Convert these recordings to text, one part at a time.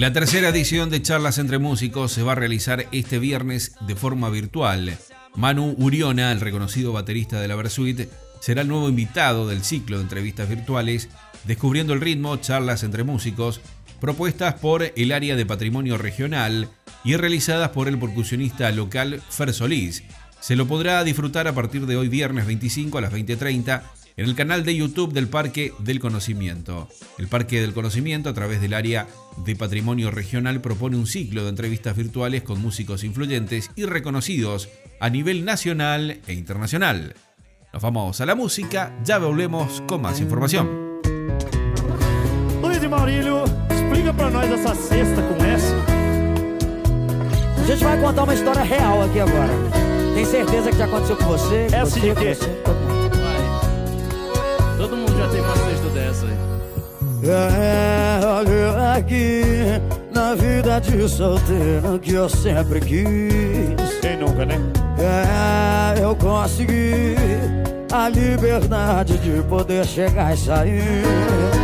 La tercera edición de Charlas entre Músicos se va a realizar este viernes de forma virtual. Manu Uriona, el reconocido baterista de la Versuit, será el nuevo invitado del ciclo de entrevistas virtuales, descubriendo el ritmo, charlas entre músicos, propuestas por el área de patrimonio regional y realizadas por el percusionista local Fer Solís. Se lo podrá disfrutar a partir de hoy viernes 25 a las 20.30 en el canal de YouTube del Parque del Conocimiento. El Parque del Conocimiento, a través del área de patrimonio regional, propone un ciclo de entrevistas virtuales con músicos influyentes y reconocidos a nivel nacional e internacional. Nos vamos a la música, ya volvemos con más información. Luiz e Maurílio, explica pra nós essa cesta com S. A gente vai contar uma história real aqui agora. Tem certeza que já aconteceu com você? Com Essa você, de quê? Dessa aí. É, olha aqui, na vida de solteiro que eu sempre quis. Quem nunca, né? É, eu consegui a liberdade de poder chegar e sair.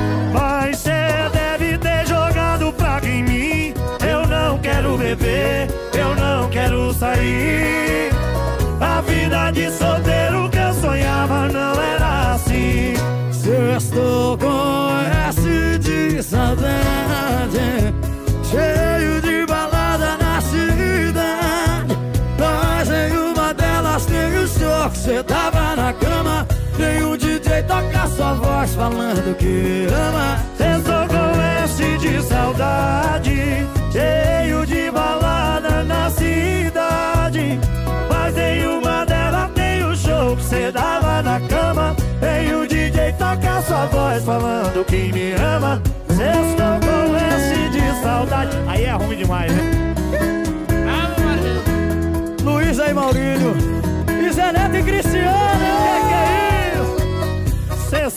Falando que ama. Eu tô com de saudade, cheio de balada na cidade. Mas nenhuma delas tem o show que cê dava na cama. Tem o DJ toca sua voz falando que me ama. Eu estou com de saudade. Aí é ruim demais, né? Luiz aí, Maurílio. E Zé Neto e Cristiano.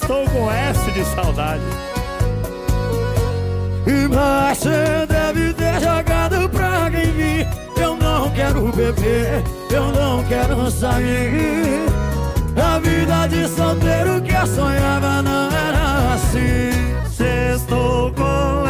Sextou com S de saudade. Mas você deve ter jogado em mim Eu não quero beber, eu não quero sair. A vida de solteiro que eu sonhava não era assim. Sextou com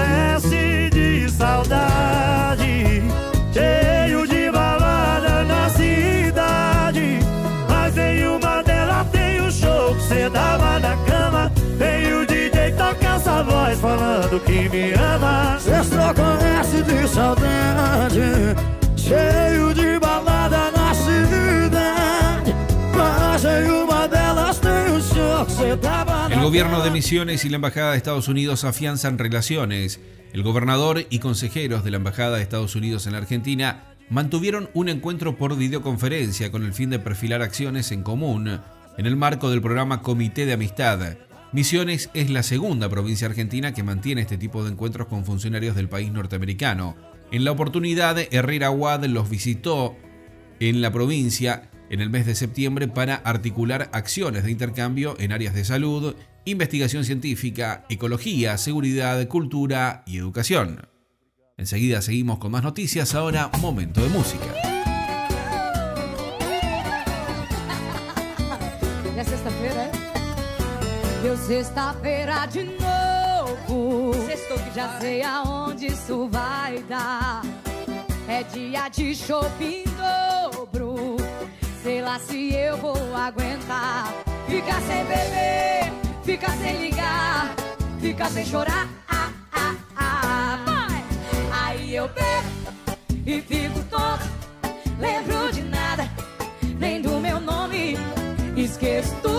toca essa voz falando que me ama. Estou com S de saudade Cheio de balada na cidade Mas nenhuma delas tem o show que você tava na El gobierno de. Misiones y la Embajada de Estados Unidos afianzan relaciones. El gobernador y consejeros de la Embajada de Estados Unidos en la Argentina mantuvieron un encuentro por videoconferencia con el fin de perfilar acciones en común en el marco del programa Comité de Amistad. Misiones es la segunda provincia argentina que mantiene este tipo de encuentros con funcionarios del país norteamericano. En la oportunidad, Herrera Wad los visitó en la provincia en el mes de septiembre para articular acciones de intercambio en áreas de salud, investigación científica, ecología, seguridad, cultura y educación. Enseguida seguimos con más noticias, ahora momento de música. Sexta-feira de novo. Sextou que já sei aonde isso vai dar. É dia de shopping dobro. Sei lá se eu vou aguentar. Ficar sem beber, ficar sem ligar, ficar sem chorar. Ah, ah, ah. Vai! Aí eu bebo e fico tonto. Lembro de nada, nem do meu nome. Esqueço tudo.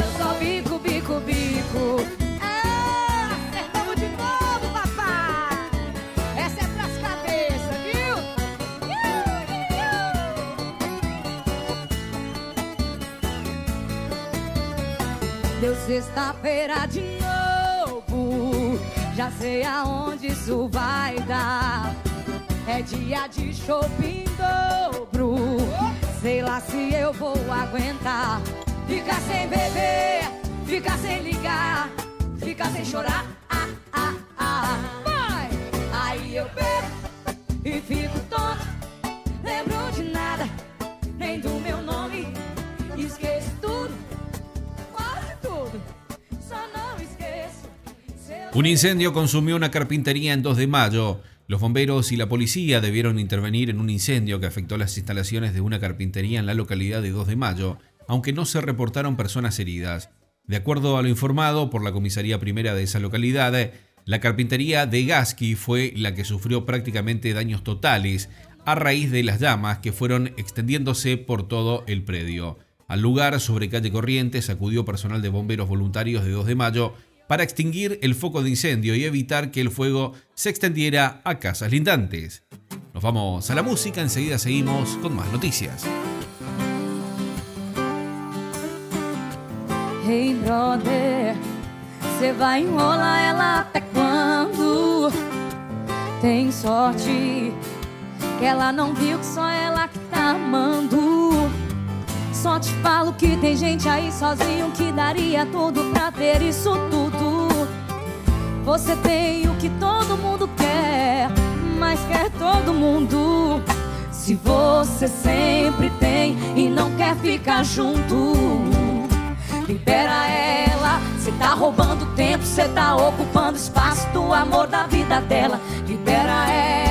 sexta-feira de novo. já sei aonde isso vai dar. É dia de shopping dobro. Sei lá se eu vou aguentar. Ficar sem beber, ficar sem ligar, ficar sem chorar. Un incendio consumió una carpintería en 2 de mayo. Los bomberos y la policía debieron intervenir en un incendio que afectó las instalaciones de una carpintería en la localidad de 2 de mayo, aunque no se reportaron personas heridas. De acuerdo a lo informado por la comisaría primera de esa localidad, la carpintería de Gasky fue la que sufrió prácticamente daños totales a raíz de las llamas que fueron extendiéndose por todo el predio. Al lugar, sobre calle Corrientes, acudió personal de bomberos voluntarios de 2 de mayo para extinguir el foco de incendio y evitar que el fuego se extendiera a casas lindantes. Nos vamos a la música, enseguida seguimos con más noticias. Hey brother, que que amando. Só te falo que tem gente aí sozinho que daria tudo pra ter isso tudo. Você tem o que todo mundo quer, mas quer todo mundo. Se você sempre tem e não quer ficar junto. Libera ela, cê tá roubando tempo, cê tá ocupando espaço do amor da vida dela. Libera ela,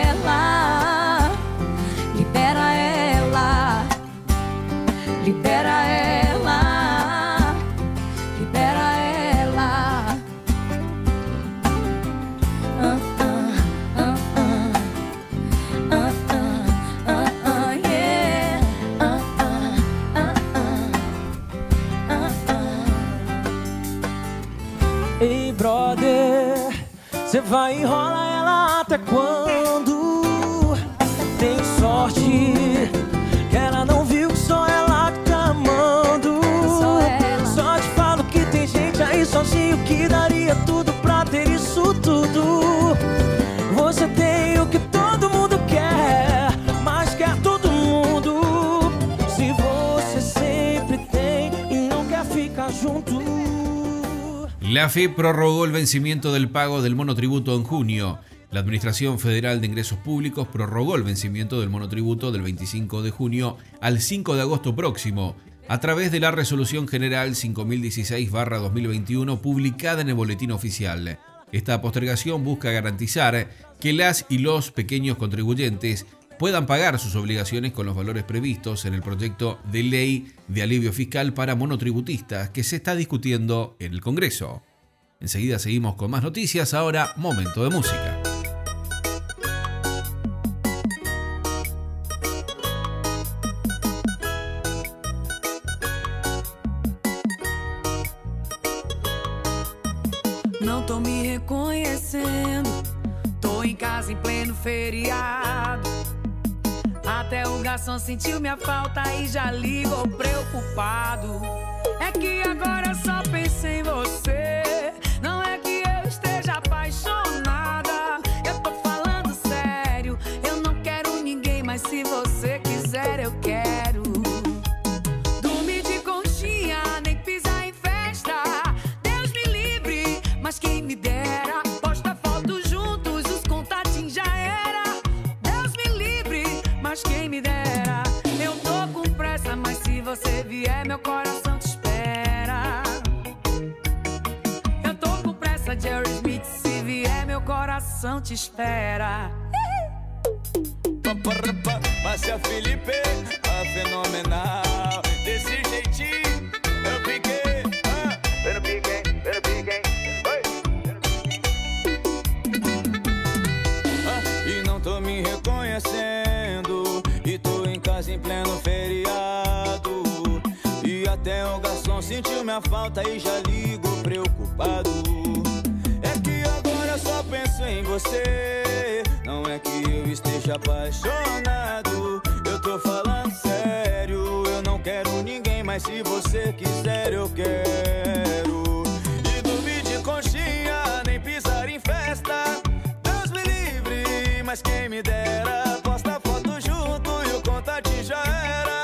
vai enrolar ela até quando? La FE prorrogó el vencimiento del pago del monotributo en junio. La Administración Federal de Ingresos Públicos prorrogó el vencimiento del monotributo del 25 de junio al 5 de agosto próximo, a través de la Resolución General 5016-2021 publicada en el Boletín Oficial. Esta postergación busca garantizar que las y los pequeños contribuyentes puedan pagar sus obligaciones con los valores previstos en el proyecto de ley de alivio fiscal para monotributistas que se está discutiendo en el Congreso. Enseguida seguimos con más noticias, ahora momento de música. Me em casa em pleno. Até o garçom sentiu minha falta e já ligou preocupado. É que agora só penso em você. Coração te espera. Márcia Felipe, a fenomenal. Desse jeitinho, eu piquei. Ah, piquei. Oi. Ah, e não tô me reconhecendo. E tô em casa em pleno feriado. E até o garçom sentiu minha falta e já ligou preocupado. Penso em você. Não é que eu esteja apaixonado. Eu tô falando sério. Eu não quero ninguém, mas se você quiser, eu quero. E dormir de conchinha, nem pisar em festa. Deus me livre, mas quem me dera. Posta foto junto e o contato já era.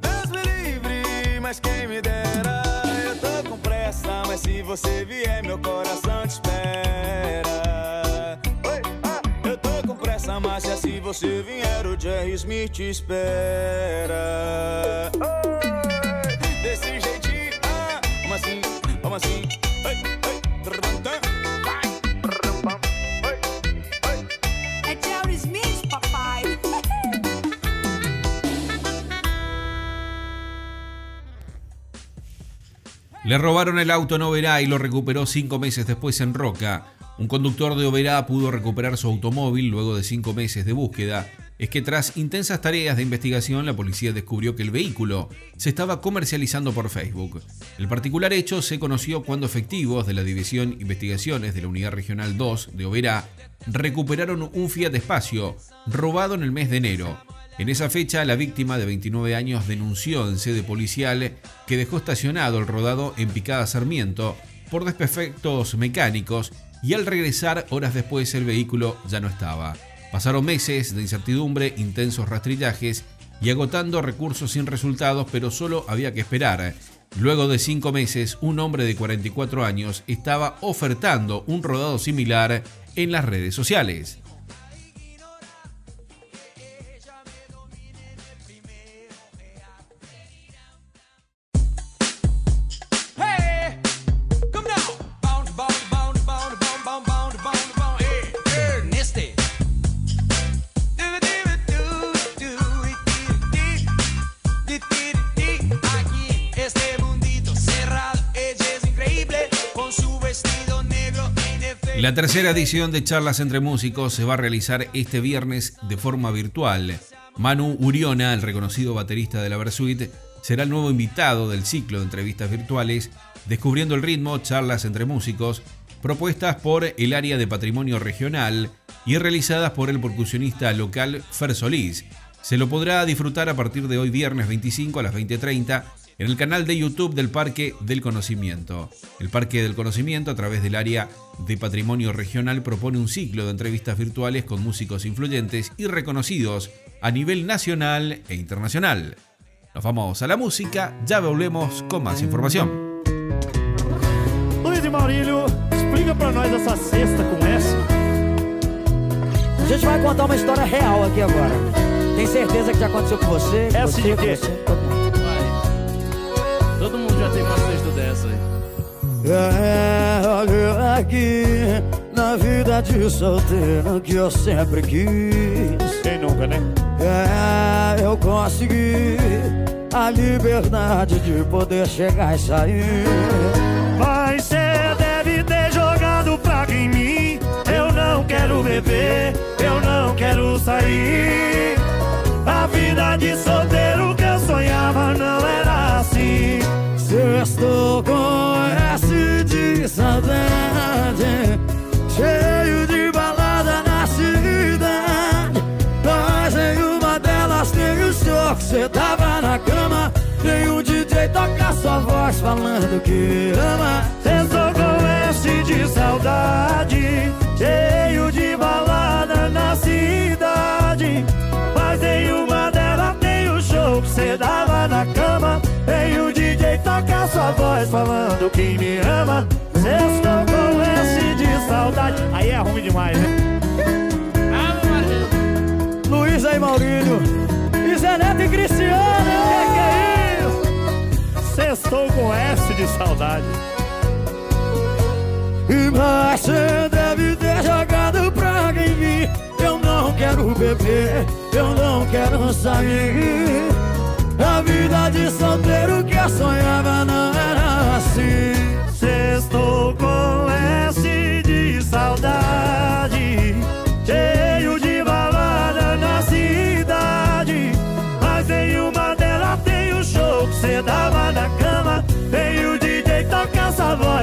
Deus me livre, mas quem me dera. Eu tô com pressa, mas se você vier, meu coração mas se você vier, o Jerry Smith te espera. Oi, desse jeitinho, ah, vamos assim, vamos assim. É Jerry Smith, papai. Le robaron el auto en Oberá y lo recuperó cinco meses después en Roca. Un conductor de Oberá pudo recuperar su automóvil luego de cinco meses de búsqueda. Es que tras intensas tareas de investigación, la policía descubrió que el vehículo se estaba comercializando por Facebook. El particular hecho se conoció cuando efectivos de la División Investigaciones de la Unidad Regional 2 de Oberá recuperaron un Fiat Espacio robado en el mes de enero. En esa fecha, la víctima de 29 años denunció en sede policial que dejó estacionado el rodado en Picada Sarmiento por desperfectos mecánicos y al regresar horas después el vehículo ya no estaba. Pasaron meses de incertidumbre, intensos rastrillajes y agotando recursos sin resultados, pero solo había que esperar. Luego de cinco meses, un hombre de 44 años estaba ofertando un rodado similar en las redes sociales. La tercera edición de Charlas entre Músicos se va a realizar este viernes de forma virtual. Manu Uriona, el reconocido baterista de la Versuit, será el nuevo invitado del ciclo de entrevistas virtuales, descubriendo el ritmo, charlas entre músicos, propuestas por el área de patrimonio regional y realizadas por el percusionista local Fer Solís. Se lo podrá disfrutar a partir de hoy viernes 25 a las 20.30 en el canal de YouTube del Parque del Conocimiento. El Parque del Conocimiento, a través del área de patrimonio regional, propone un ciclo de entrevistas virtuales con músicos influyentes y reconocidos a nivel nacional e internacional. Nos vamos a la música, ya volvemos con más información. Luiz e Maurílio, explica pra nós essa cesta com S. A gente vai contar uma história real aqui agora. Tem certeza que já aconteceu com você? com você, de com quê? você, todo mundo. Já teve uma cesta dessa aí. É, olha aqui, na vida de solteiro que eu sempre quis. Quem nunca, né? É, eu consegui a liberdade de poder chegar e sair. Mas cê deve ter jogado praga em mim. Eu não quero beber, eu não quero sair. Falando que ama. Estou com S de saudade, cheio de balada na cidade. Mas em uma delas tem o show que cê dava na cama. Tem o DJ toca sua voz falando que me ama. Cê estou com S de saudade. Aí é ruim demais, né? Luiz aí, Maurílio. E Zé Neto e Cristiano. Estou com S de saudade. Mas você deve ter jogado praga em mim Eu não quero beber, eu não quero sair. A vida de solteiro que eu sonhava não era assim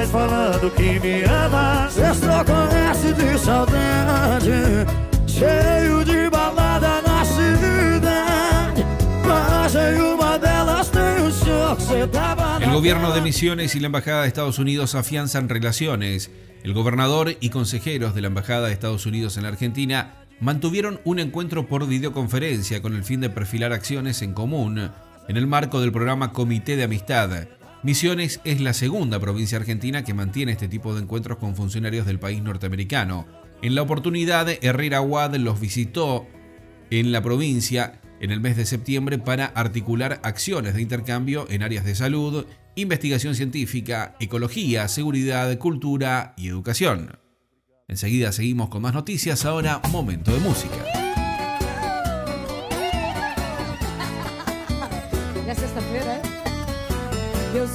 dizendo que me ama Cê só conhece de saudade Cheio de balada na cidade Mas em uma delas tem o senhor que cê tava El gobierno de Misiones y la Embajada de Estados Unidos afianzan relaciones. El gobernador y consejeros de la Embajada de Estados Unidos en la Argentina mantuvieron un encuentro por videoconferencia con el fin de perfilar acciones en común en el marco del programa Comité de Amistad. Misiones es la segunda provincia argentina que mantiene este tipo de encuentros con funcionarios del país norteamericano. En la oportunidad, Herrera Wad los visitó en la provincia en el mes de septiembre para articular acciones de intercambio en áreas de salud, investigación científica, ecología, seguridad, cultura y educación. Enseguida seguimos con más noticias, ahora momento de música.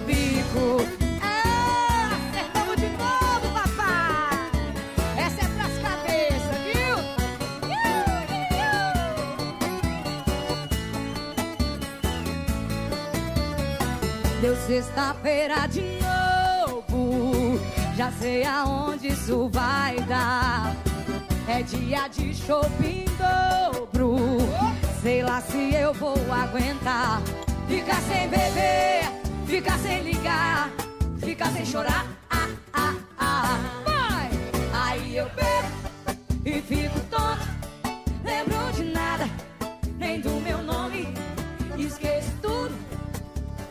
bico. Ah, acertamos de novo, papai. Essa é pras cabeças, viu? Deu sexta-feira de novo. Já sei aonde isso vai dar. É dia de shopping dobro. Sei lá se eu vou aguentar. Ficar sem beber, ficar sem ligar, ficar sem chorar. Ah, ah, ah. Vai! Aí eu bebo e fico tonto. Lembro de nada, nem do meu nome. Esqueço tudo,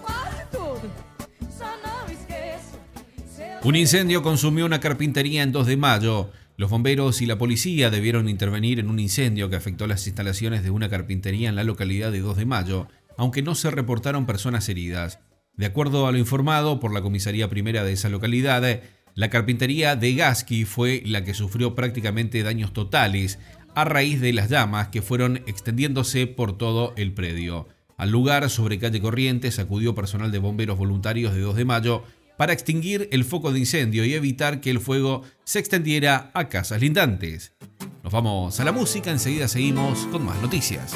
quase tudo. Só não esqueço. Un incendio consumió una carpintería en 2 de mayo. Los bomberos y la policía debieron intervenir en un incendio que afectó las instalaciones de una carpintería en la localidad de 2 de mayo, aunque no se reportaron personas heridas. De acuerdo a lo informado por la comisaría primera de esa localidad, la carpintería de Gasky fue la que sufrió prácticamente daños totales a raíz de las llamas que fueron extendiéndose por todo el predio. Al lugar, sobre calle Corrientes, acudió personal de bomberos voluntarios de 2 de mayo para extinguir el foco de incendio y evitar que el fuego se extendiera a casas lindantes. Nos vamos a la música, enseguida seguimos con más noticias.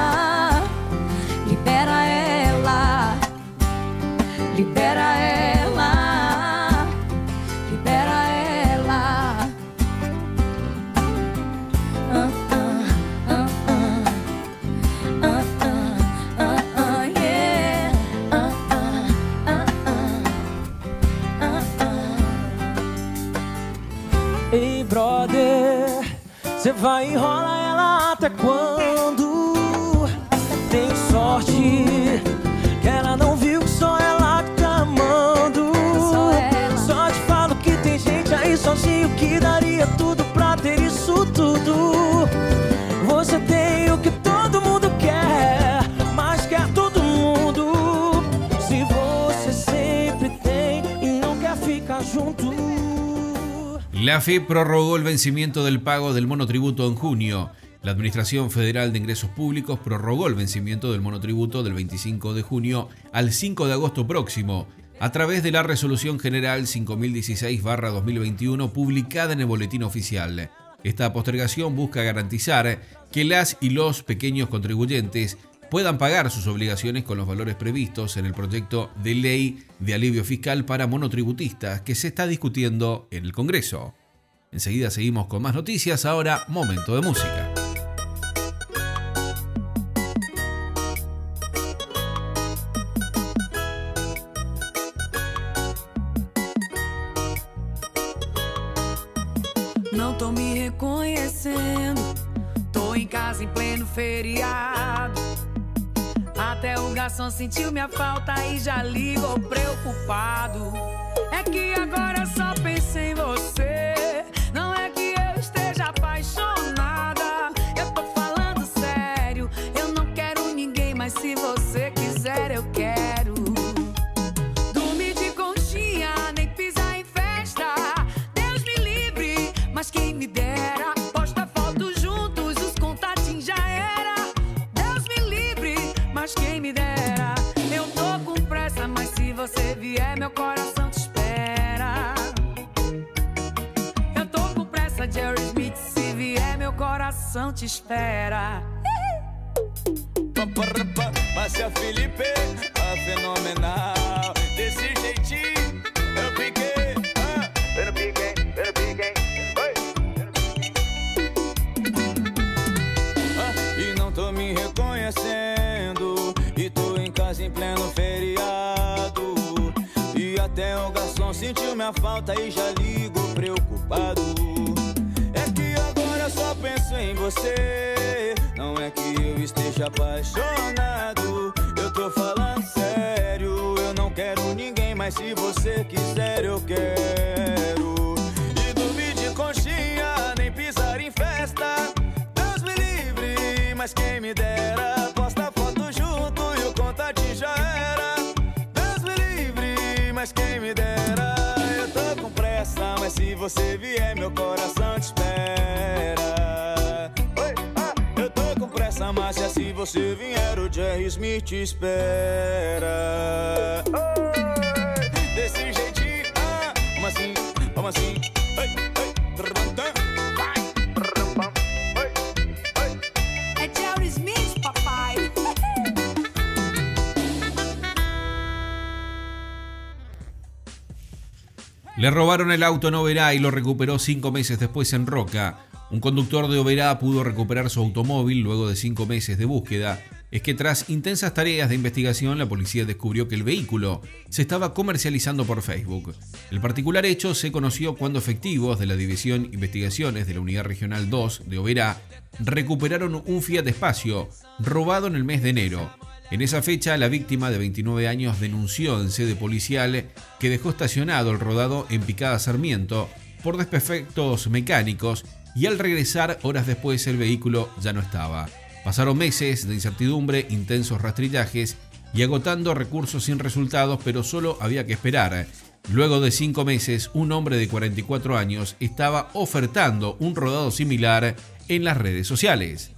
Libera ela, libera ela. Ei, brother, você vai enrolar ela até quando? Tem sorte La FE prorrogó el vencimiento del pago del monotributo en junio. La Administración Federal de Ingresos Públicos prorrogó el vencimiento del monotributo del 25 de junio al 5 de agosto próximo, a través de la Resolución General 5016-2021 publicada en el Boletín Oficial. Esta postergación busca garantizar que las y los pequeños contribuyentes puedan pagar sus obligaciones con los valores previstos en el proyecto de ley de alivio fiscal para monotributistas que se está discutiendo en el Congreso. Enseguida seguimos con más noticias, ahora momento de música. Até o garçom sentiu minha falta e já ligou preocupado. É que agora só penso em você. Coração te espera. Márcia Felipe, a fenomenal. Desse jeitinho, eu piquei. Ah, eu piquei, eu piquei. Ah, e não tô me reconhecendo. E tô em casa em pleno feriado. E até o garçom sentiu minha falta e já ligo preocupado. Só penso em você. Não é que eu esteja apaixonado. Eu tô falando sério. Eu não quero ninguém, mas se você quiser, eu quero. E dormir de conchinha, nem pisar em festa. Deus me livre, mas quem me dera. Posta foto junto e o contatinho já era. Deus me livre, mas quem me dera. Eu tô com pressa, mas se você você vier, o Jerry Smith te espera. Oi, desse jeitinho, ah, como assim, como assim? Jerry Smith, papai. Le robaron el auto en Oberá y lo recuperó cinco meses después en Roca. Un conductor de Oberá pudo recuperar su automóvil luego de cinco meses de búsqueda. Es que tras intensas tareas de investigación, la policía descubrió que el vehículo se estaba comercializando por Facebook. El particular hecho se conoció cuando efectivos de la División Investigaciones de la Unidad Regional 2 de Oberá recuperaron un Fiat Espacio robado en el mes de enero. En esa fecha, la víctima de 29 años denunció en sede policial que dejó estacionado el rodado en Picada Sarmiento por desperfectos mecánicos y al regresar horas después el vehículo ya no estaba. Pasaron meses de incertidumbre, intensos rastrillajes y agotando recursos sin resultados, pero solo había que esperar. Luego de cinco meses, un hombre de 44 años estaba ofertando un rodado similar en las redes sociales.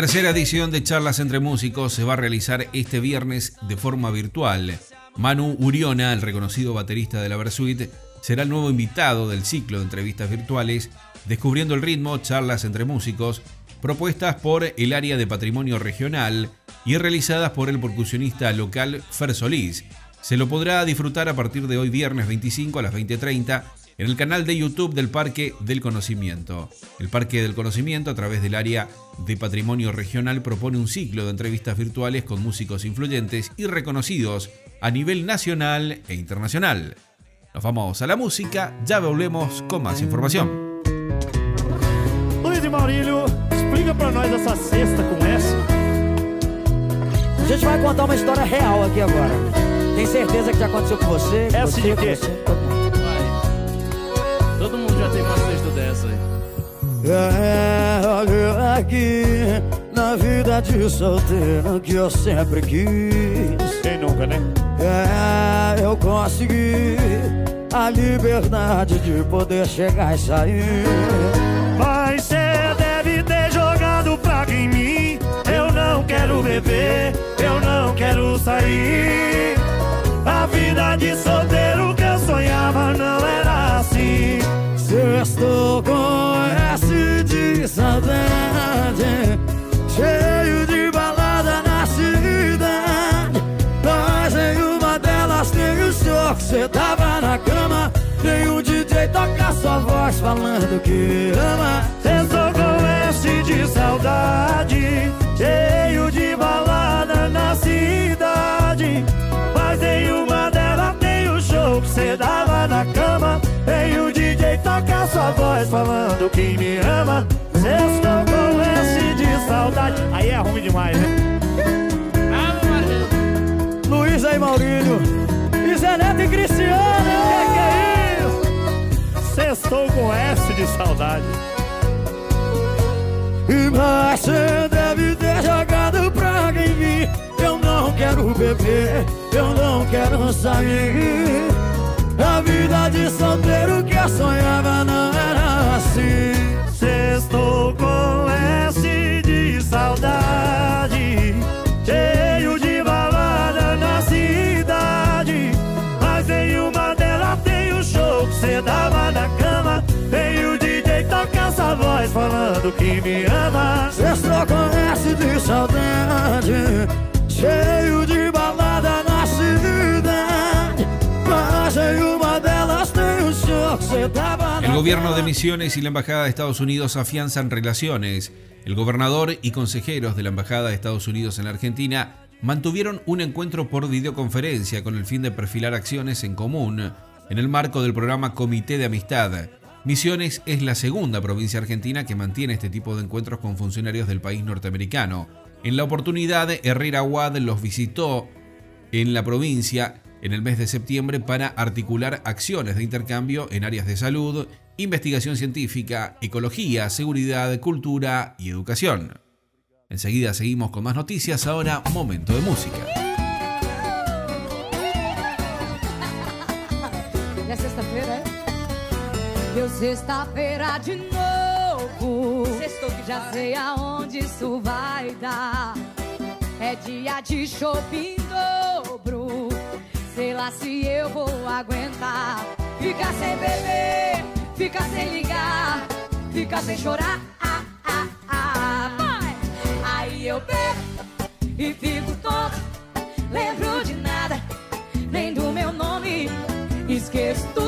Tercera edición de Charlas entre Músicos se va a realizar este viernes de forma virtual. Manu Uriona, el reconocido baterista de la Versuit, será el nuevo invitado del ciclo de entrevistas virtuales Descubriendo el ritmo, charlas entre músicos, propuestas por el área de patrimonio regional y realizadas por el percusionista local Fer Solís. Se lo podrá disfrutar a partir de hoy viernes 25 a las 20.30 en el canal de YouTube del Parque del Conocimiento. El Parque del Conocimiento, a través del área de patrimonio regional, propone un ciclo de entrevistas virtuales con músicos influyentes y reconocidos a nivel nacional e internacional. Nos vamos a la música, ya volvemos con más información. Luiz e Maurício. Maurílio, explica pra nós essa cesta com S. A gente vai contar uma história real aqui agora. Tem certeza que já aconteceu com você? com Essa você, de com quê? Aí. É, olha aqui, na vida de solteiro que eu sempre quis. Quem nunca, né? É, eu consegui a liberdade de poder chegar e sair. Falando que ama. Sextou com S de saudade, cheio de balada na cidade. Mas em uma delas tem o show que cê dava na cama. Tem o DJ toca sua voz falando que me ama. Sextou com S de saudade. Aí é ruim demais, né? Luísa e Maurílio, e Zé Neto e Cristiano. Sextou com S de saudade. E mas você deve ter jogado praga em mim Eu não quero beber, eu não quero sair. A vida de solteiro que eu sonhava não era assim. Sextou com S de saudade, toca essa voz falando que me ama. Sextou com S de saudade Cheio de balada na cidade Mas em uma delas tem o show que cê tava na El gobierno de. Misiones y la Embajada de Estados Unidos afianzan relaciones. El gobernador y consejeros de la Embajada de Estados Unidos en la Argentina mantuvieron un encuentro por videoconferencia con el fin de perfilar acciones en común en el marco del programa Comité de Amistad. Misiones es la segunda provincia argentina que mantiene este tipo de encuentros con funcionarios del país norteamericano. En la oportunidad, Herrera Wad los visitó en la provincia en el mes de septiembre para articular acciones de intercambio en áreas de salud, investigación científica, ecología, seguridad, cultura y educación. Enseguida seguimos con más noticias, ahora momento de música. Sexta-feira de novo. Sextou que já sei aonde isso vai dar. É dia de shopping dobro. Sei lá se eu vou aguentar. Ficar sem beber, ficar sem ligar, ficar sem chorar. Ah, ah, ah. Vai! Aí eu bebo e fico tonto. Lembro de nada, nem do meu nome. Esqueço tudo,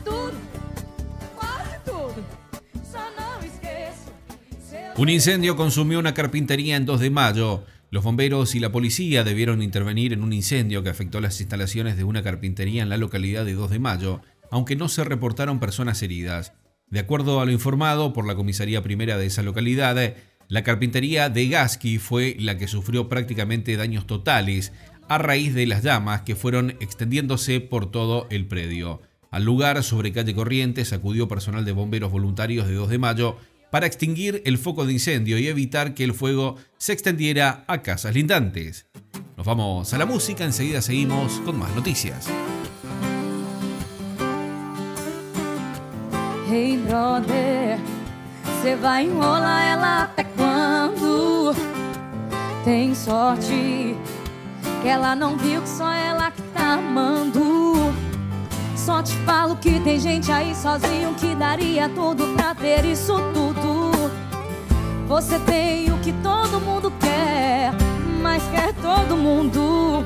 Un incendio consumió una carpintería en 2 de mayo. Los bomberos y la policía debieron intervenir en un incendio que afectó las instalaciones de una carpintería en la localidad de 2 de mayo, aunque no se reportaron personas heridas. De acuerdo a lo informado por la comisaría primera de esa localidad, la carpintería de Gasky fue la que sufrió prácticamente daños totales a raíz de las llamas que fueron extendiéndose por todo el predio. Al lugar, sobre calle Corrientes, acudió personal de bomberos voluntarios de 2 de mayo para extinguir el foco de incendio y evitar que el fuego se extendiera a casas lindantes. Nos vamos a la música, enseguida seguimos con más noticias. Hey brother, você vai enrolar ela até quando? Sorte que ela não viu que só ela amando. Só te falo que tem gente aí sozinho que daria tudo pra ter isso tudo. Você tem o que todo mundo quer, mas quer todo mundo.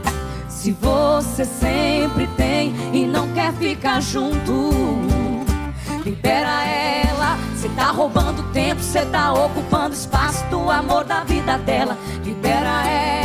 Se você sempre tem e não quer ficar junto. Libera ela, cê tá roubando tempo, cê tá ocupando espaço do amor da vida dela. Libera ela,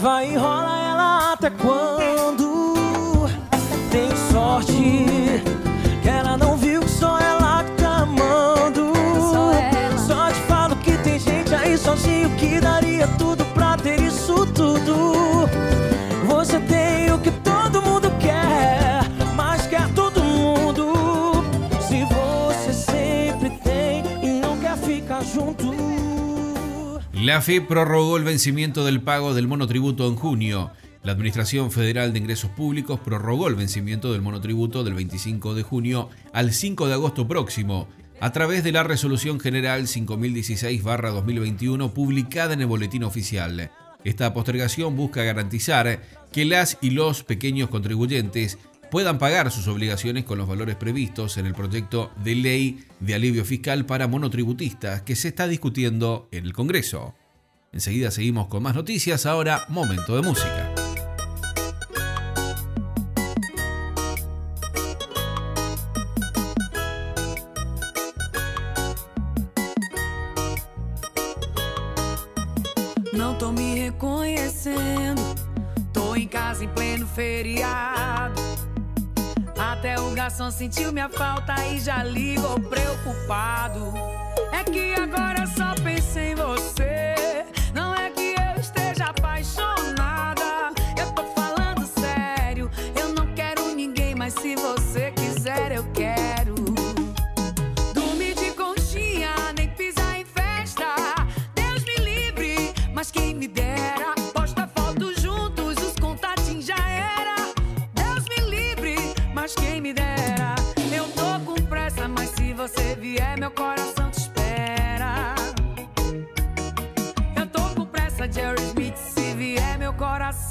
vai enrolar ela até quando? La FE prorrogó el vencimiento del pago del monotributo en junio. La Administración Federal de Ingresos Públicos prorrogó el vencimiento del monotributo del 25 de junio al 5 de agosto próximo, a través de la Resolución General 5016-2021 publicada en el Boletín Oficial. Esta postergación busca garantizar que las y los pequeños contribuyentes puedan pagar sus obligaciones con los valores previstos en el proyecto de ley de alivio fiscal para monotributistas que se está discutiendo en el Congreso. Enseguida seguimos con más noticias, ahora momento de música. Não tô me reconhecendo. Tô em casa em pleno feriado. Até o garçom sentiu minha falta e já ligou preocupado. É que agora só penso em você.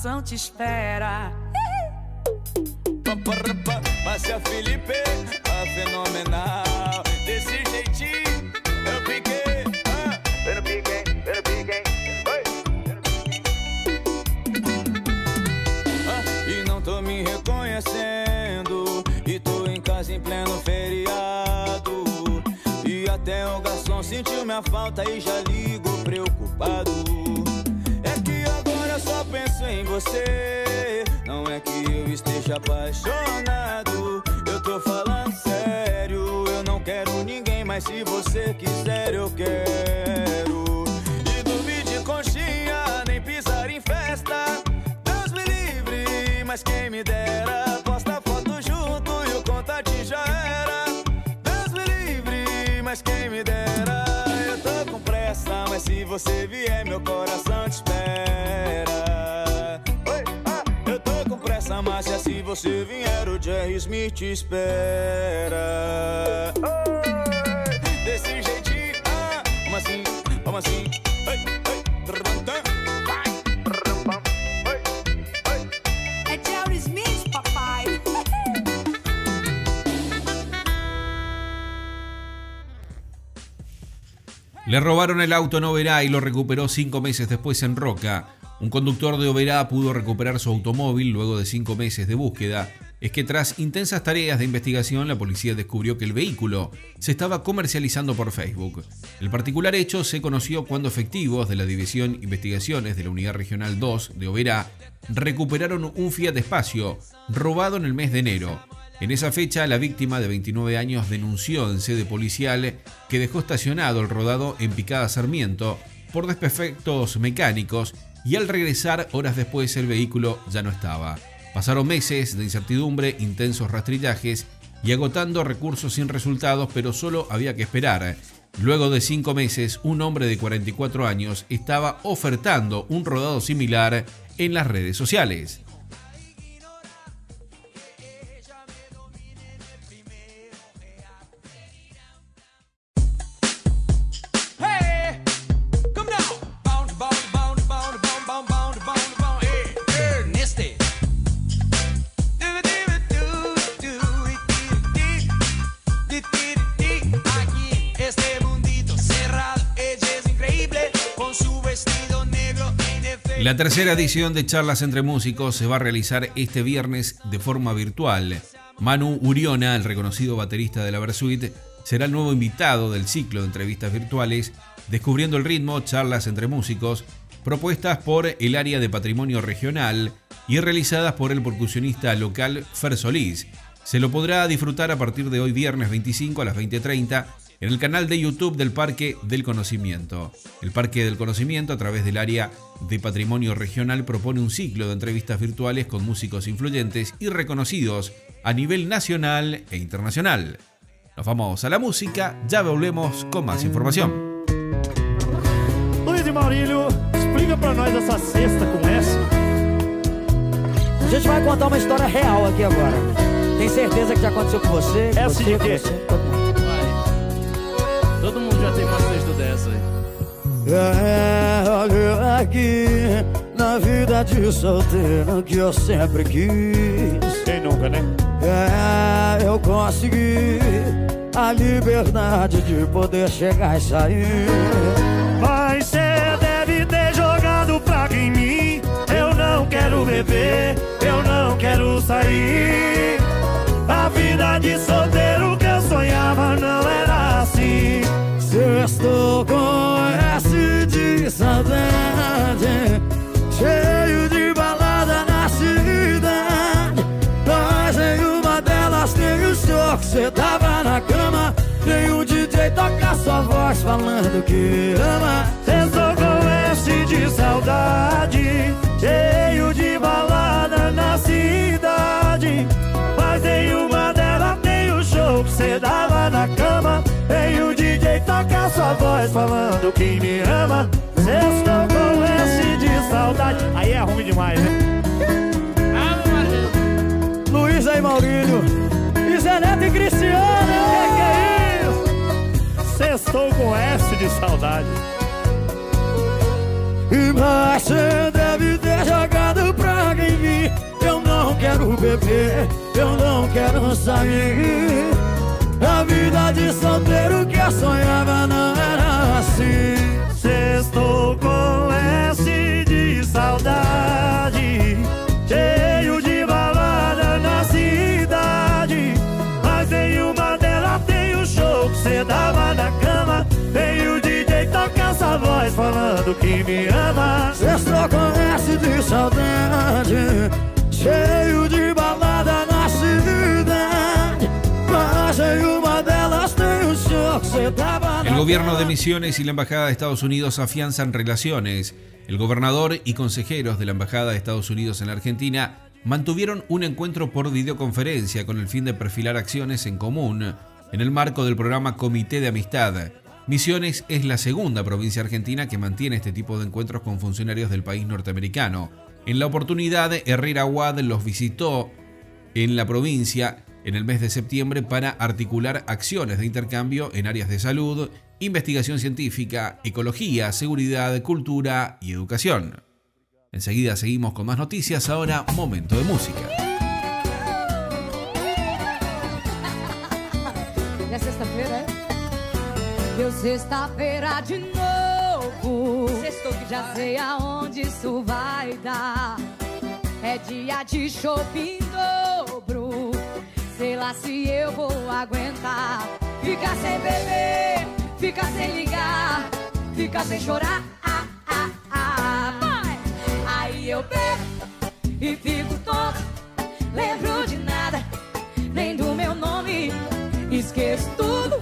Coração te espera. Márcia Felipe, a fenomenal. Desse jeitinho, eu piquei. Ah, eu piquei, eu piquei. Ah, e não tô me reconhecendo. E tô em casa em pleno feriado. E até o garçom sentiu minha falta e já ligou preocupado. Penso em você. Não é que eu esteja apaixonado. Eu tô falando sério. Eu não quero ninguém, mas se você quiser, eu quero. E dormir de conchinha, nem pisar em festa. Deus me livre, mas quem me dera. Posta foto junto e o contatinho já era. Deus me livre, mas quem me dera. Eu tô com pressa, mas se você vier, meu você vier, o Jerry Smith te espera. Oh. desse. Ah, vamos assim, vamos assim. Jerry Smith, papai. Le robaron el auto en Oberá y lo recuperó cinco meses después en Roca. Un conductor de Oberá pudo recuperar su automóvil luego de cinco meses de búsqueda. Es que tras intensas tareas de investigación, la policía descubrió que el vehículo se estaba comercializando por Facebook. El particular hecho se conoció cuando efectivos de la División Investigaciones de la Unidad Regional 2 de Oberá recuperaron un Fiat Espacio robado en el mes de enero. En esa fecha, la víctima de 29 años denunció en sede policial que dejó estacionado el rodado en Picada Sarmiento por desperfectos mecánicos y al regresar horas después el vehículo ya no estaba. Pasaron meses de incertidumbre, intensos rastrillajes y agotando recursos sin resultados, pero solo había que esperar. Luego de cinco meses, un hombre de 44 años estaba ofertando un rodado similar en las redes sociales. La tercera edición de Charlas entre Músicos se va a realizar este viernes de forma virtual. Manu Uriona, el reconocido baterista de la Versuit, será el nuevo invitado del ciclo de entrevistas virtuales Descubriendo el ritmo, charlas entre músicos, propuestas por el área de patrimonio regional y realizadas por el percusionista local Fer Solís. Se lo podrá disfrutar a partir de hoy viernes 25 a las 20.30 en el canal de YouTube del Parque del Conocimiento. El Parque del Conocimiento, a través del área de patrimonio regional, propone un ciclo de entrevistas virtuales con músicos influyentes y reconocidos a nivel nacional e internacional. Nos vamos a la música, ya volvemos con más información. Luiz e Maurílio, explica pra nós essa cesta com S. A gente vai contar uma história real aqui agora. Tem certeza que já aconteceu com você? com Essa você, de com você, dessa aí. É, olha aqui, na vida de solteiro que eu sempre quis. Quem nunca, né? É, eu consegui a liberdade de poder chegar e sair. Mas cê deve ter jogado praga em mim. Eu não quero beber, eu não quero sair. Voz falando que ama. Estou com S de saudade, cheio de balada na cidade. Mas em uma delas tem o show que cê dava na cama. Tem o DJ toca sua voz falando que me ama. Estou com S de saudade. Aí é ruim demais, né? Luiz aí, Maurílio. E Zé Neto e Cristiano. Sextou com S de saudade. Mas você deve ter jogado praga em mim Eu não quero beber, eu não quero sair. A vida de solteiro que eu sonhava não era assim voz falando que me ama. Estou com S de saudade Cheio de balada na cidade Mas em uma delas tem o show que cê tava na El gobierno de. Misiones y la Embajada de Estados Unidos afianzan relaciones. El gobernador y consejeros de la Embajada de Estados Unidos en la Argentina mantuvieron un encuentro por videoconferencia con el fin de perfilar acciones en común en el marco del programa Comité de Amistad. Misiones es la segunda provincia argentina que mantiene este tipo de encuentros con funcionarios del país norteamericano. En la oportunidad, Herrera Wad los visitó en la provincia en el mes de septiembre para articular acciones de intercambio en áreas de salud, investigación científica, ecología, seguridad, cultura y educación. Enseguida seguimos con más noticias, ahora momento de música. Deu sexta-feira de novo. Sextou que já sei aonde isso vai dar. É dia de shopping dobro. Sei lá se eu vou aguentar. Ficar sem beber, ficar sem ligar, ficar sem chorar. Ah, ah, ah. Aí eu bebo e fico tonto. Lembro de nada, nem do meu nome. Esqueço tudo,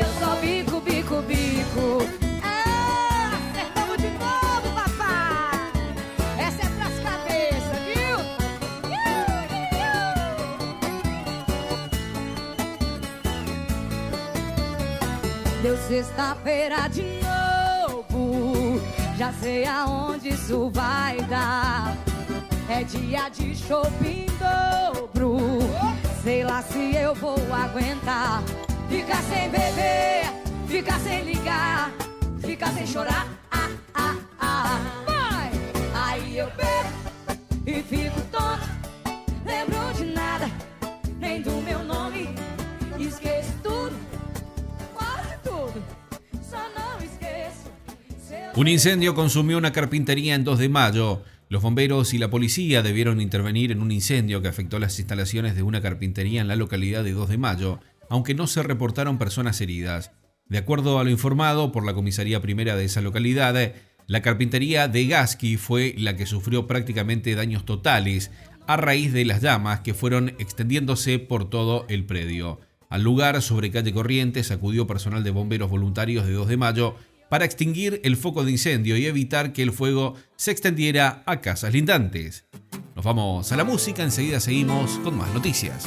eu só bico, bico, bico. Ah, acertamos de novo, papai. Essa é pras cabeças, viu? Iu, iu, iu. Deu sexta-feira de novo. Já sei aonde isso vai dar. É dia de shopping dobro. Sei lá se eu vou aguentar. Ficar sem beber, ficar sem ligar, ficar sem chorar. Ah, ah, ah. Vai! Aí eu bebo e fico tonto. Lembro de nada, nem do meu nome. Esqueço tudo, quase tudo. Só não esqueço. Un incendio consumió una carpintería en 2 de mayo. Los bomberos y la policía debieron intervenir en un incendio que afectó las instalaciones de una carpintería en la localidad de 2 de mayo, aunque no se reportaron personas heridas. De acuerdo a lo informado por la comisaría primera de esa localidad, la carpintería de Gasky fue la que sufrió prácticamente daños totales a raíz de las llamas que fueron extendiéndose por todo el predio. Al lugar, sobre calle Corrientes, acudió personal de bomberos voluntarios de 2 de mayo para extinguir el foco de incendio y evitar que el fuego se extendiera a casas lindantes. Nos vamos a la música, enseguida seguimos con más noticias.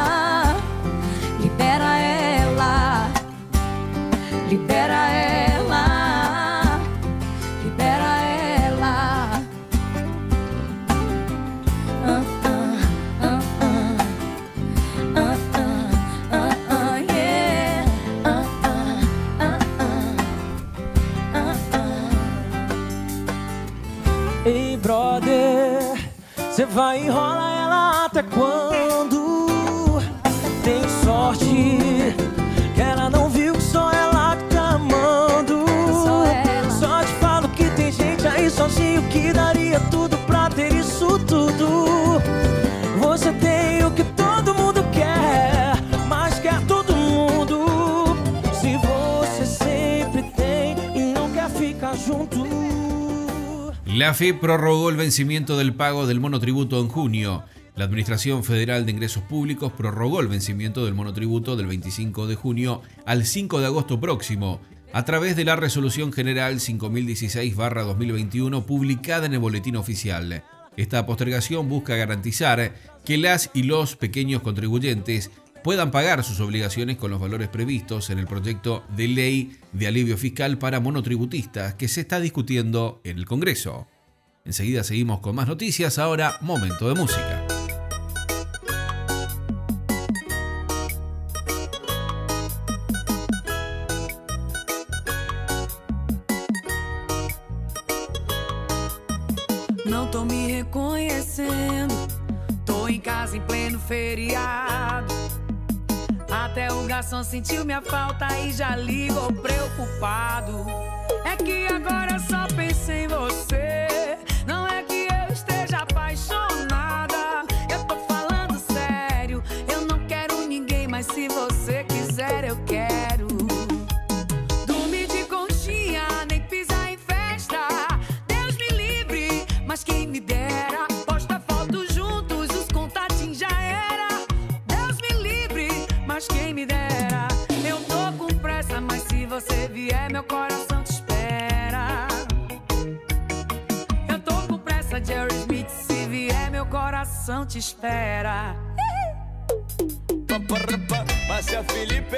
Libera ela, libera ela. Ei, brother, você vai enrolar ela até quando? La FE prorrogó el vencimiento del pago del monotributo en junio. La Administración Federal de Ingresos Públicos prorrogó el vencimiento del monotributo del 25 de junio al 5 de agosto próximo, a través de la Resolución General 5016-2021 publicada en el Boletín Oficial. Esta postergación busca garantizar que las y los pequeños contribuyentes puedan pagar sus obligaciones con los valores previstos en el proyecto de ley de alivio fiscal para monotributistas que se está discutiendo en el Congreso. Enseguida seguimos con más noticias, ahora momento de música. Até o garçom sentiu minha falta e já ligou preocupado. É que agora só penso em você. Coração te espera. Márcia Felipe,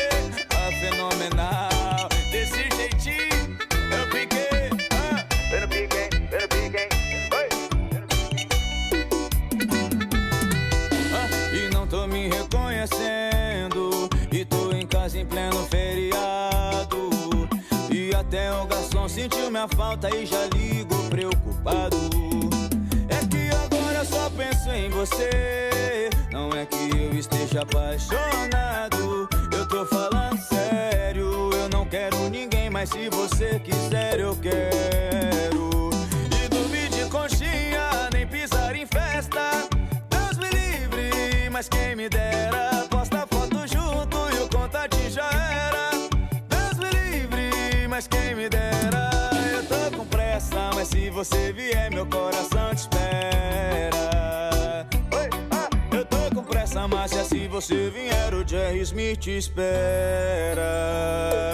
a fenomenal. Desse jeitinho, eu piquei. Ah, eu piquei, eu piquei. Ah, e não tô me reconhecendo. E tô em casa em pleno feriado. E até o garçom sentiu minha falta e já ligo preocupado. Eu só penso em você. Não é que eu esteja apaixonado. Eu tô falando sério. Eu não quero ninguém, mas se você quiser, eu quero. E dormir de conchinha, nem pisar em festa. Deus me livre, mas quem me dera. Posta foto junto e o contatinho já era. Deus me livre, mas quem me dera. Eu tô com pressa, mas se você você vier, o Jerry Smith te espera.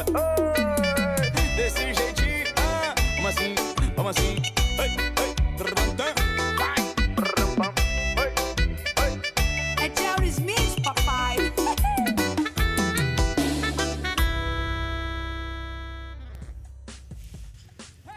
Oi, desse jeitinho, ah, vamos assim, vamos assim.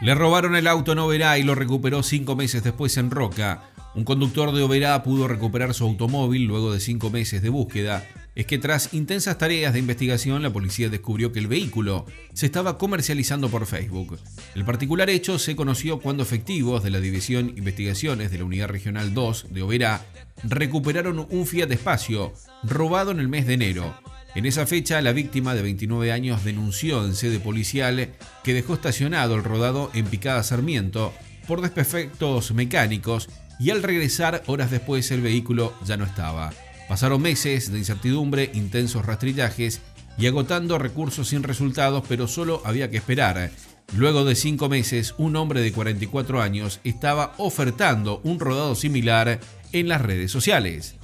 Le robaron el auto en Oberá y lo recuperó cinco meses después en Roca. Un conductor de Oberá pudo recuperar su automóvil luego de cinco meses de búsqueda. Es que tras intensas tareas de investigación, la policía descubrió que el vehículo se estaba comercializando por Facebook. El particular hecho se conoció cuando efectivos de la División Investigaciones de la Unidad Regional 2 de Oberá recuperaron un Fiat Espacio robado en el mes de enero. En esa fecha, la víctima de 29 años denunció en sede policial que dejó estacionado el rodado en Picada Sarmiento por desperfectos mecánicos y al regresar horas después el vehículo ya no estaba. Pasaron meses de incertidumbre, intensos rastrillajes y agotando recursos sin resultados, pero solo había que esperar. Luego de cinco meses, un hombre de 44 años estaba ofertando un rodado similar en las redes sociales.